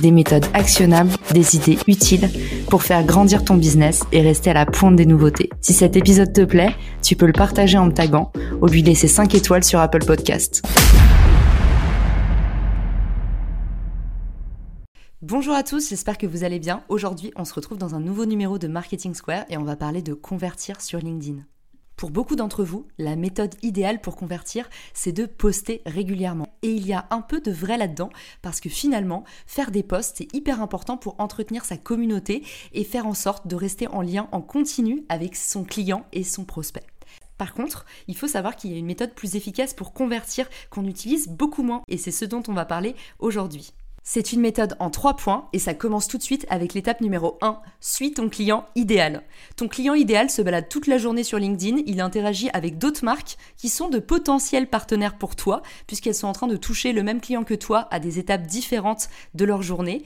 des méthodes actionnables, des idées utiles pour faire grandir ton business et rester à la pointe des nouveautés. Si cet épisode te plaît, tu peux le partager en me taguant ou lui laisser 5 étoiles sur Apple Podcast. Bonjour à tous, j'espère que vous allez bien. Aujourd'hui, on se retrouve dans un nouveau numéro de Marketing Square et on va parler de convertir sur LinkedIn. Pour beaucoup d'entre vous, la méthode idéale pour convertir, c'est de poster régulièrement. Et il y a un peu de vrai là-dedans, parce que finalement, faire des posts, c'est hyper important pour entretenir sa communauté et faire en sorte de rester en lien en continu avec son client et son prospect. Par contre, il faut savoir qu'il y a une méthode plus efficace pour convertir qu'on utilise beaucoup moins, et c'est ce dont on va parler aujourd'hui. C'est une méthode en trois points et ça commence tout de suite avec l'étape numéro 1. Suis ton client idéal. Ton client idéal se balade toute la journée sur LinkedIn, il interagit avec d'autres marques qui sont de potentiels partenaires pour toi puisqu'elles sont en train de toucher le même client que toi à des étapes différentes de leur journée.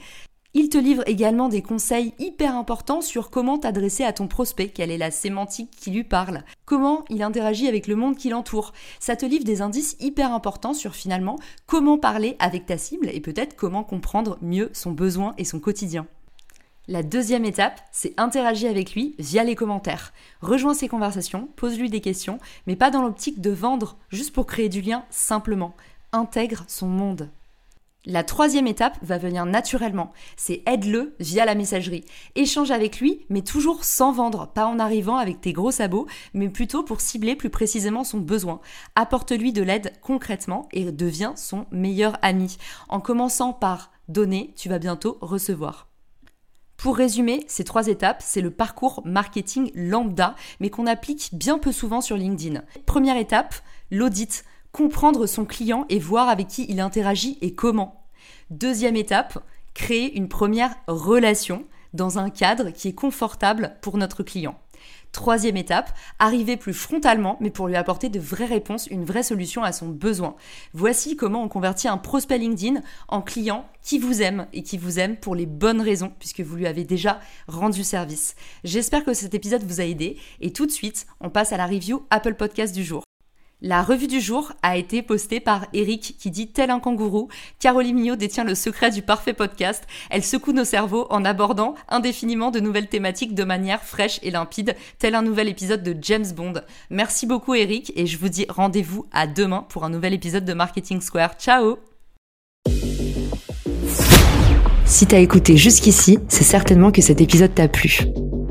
Il te livre également des conseils hyper importants sur comment t'adresser à ton prospect, quelle est la sémantique qui lui parle, comment il interagit avec le monde qui l'entoure. Ça te livre des indices hyper importants sur finalement comment parler avec ta cible et peut-être comment comprendre mieux son besoin et son quotidien. La deuxième étape, c'est interagir avec lui via les commentaires. Rejoins ses conversations, pose-lui des questions, mais pas dans l'optique de vendre, juste pour créer du lien simplement. Intègre son monde. La troisième étape va venir naturellement, c'est aide-le via la messagerie. Échange avec lui, mais toujours sans vendre, pas en arrivant avec tes gros sabots, mais plutôt pour cibler plus précisément son besoin. Apporte-lui de l'aide concrètement et deviens son meilleur ami. En commençant par donner, tu vas bientôt recevoir. Pour résumer, ces trois étapes, c'est le parcours marketing lambda, mais qu'on applique bien peu souvent sur LinkedIn. Première étape, l'audit comprendre son client et voir avec qui il interagit et comment. Deuxième étape, créer une première relation dans un cadre qui est confortable pour notre client. Troisième étape, arriver plus frontalement, mais pour lui apporter de vraies réponses, une vraie solution à son besoin. Voici comment on convertit un prospect LinkedIn en client qui vous aime et qui vous aime pour les bonnes raisons, puisque vous lui avez déjà rendu service. J'espère que cet épisode vous a aidé, et tout de suite, on passe à la review Apple Podcast du jour. La revue du jour a été postée par Eric qui dit tel un kangourou, Caroline Mignot détient le secret du parfait podcast. Elle secoue nos cerveaux en abordant indéfiniment de nouvelles thématiques de manière fraîche et limpide, tel un nouvel épisode de James Bond. Merci beaucoup Eric et je vous dis rendez-vous à demain pour un nouvel épisode de Marketing Square. Ciao Si t'as écouté jusqu'ici, c'est certainement que cet épisode t'a plu.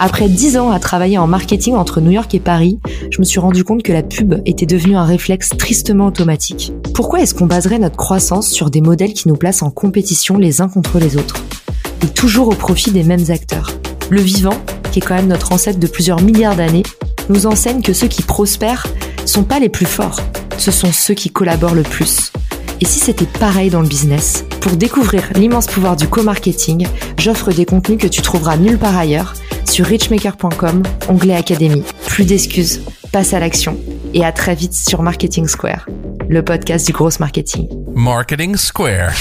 après dix ans à travailler en marketing entre New York et Paris, je me suis rendu compte que la pub était devenue un réflexe tristement automatique. Pourquoi est-ce qu'on baserait notre croissance sur des modèles qui nous placent en compétition les uns contre les autres Et toujours au profit des mêmes acteurs? Le vivant, qui est quand même notre ancêtre de plusieurs milliards d'années, nous enseigne que ceux qui prospèrent sont pas les plus forts, ce sont ceux qui collaborent le plus. Et si c'était pareil dans le business? Pour découvrir l'immense pouvoir du co-marketing, j'offre des contenus que tu trouveras nulle part ailleurs sur richmaker.com, onglet Académie. Plus d'excuses, passe à l'action et à très vite sur Marketing Square, le podcast du gros marketing. Marketing Square.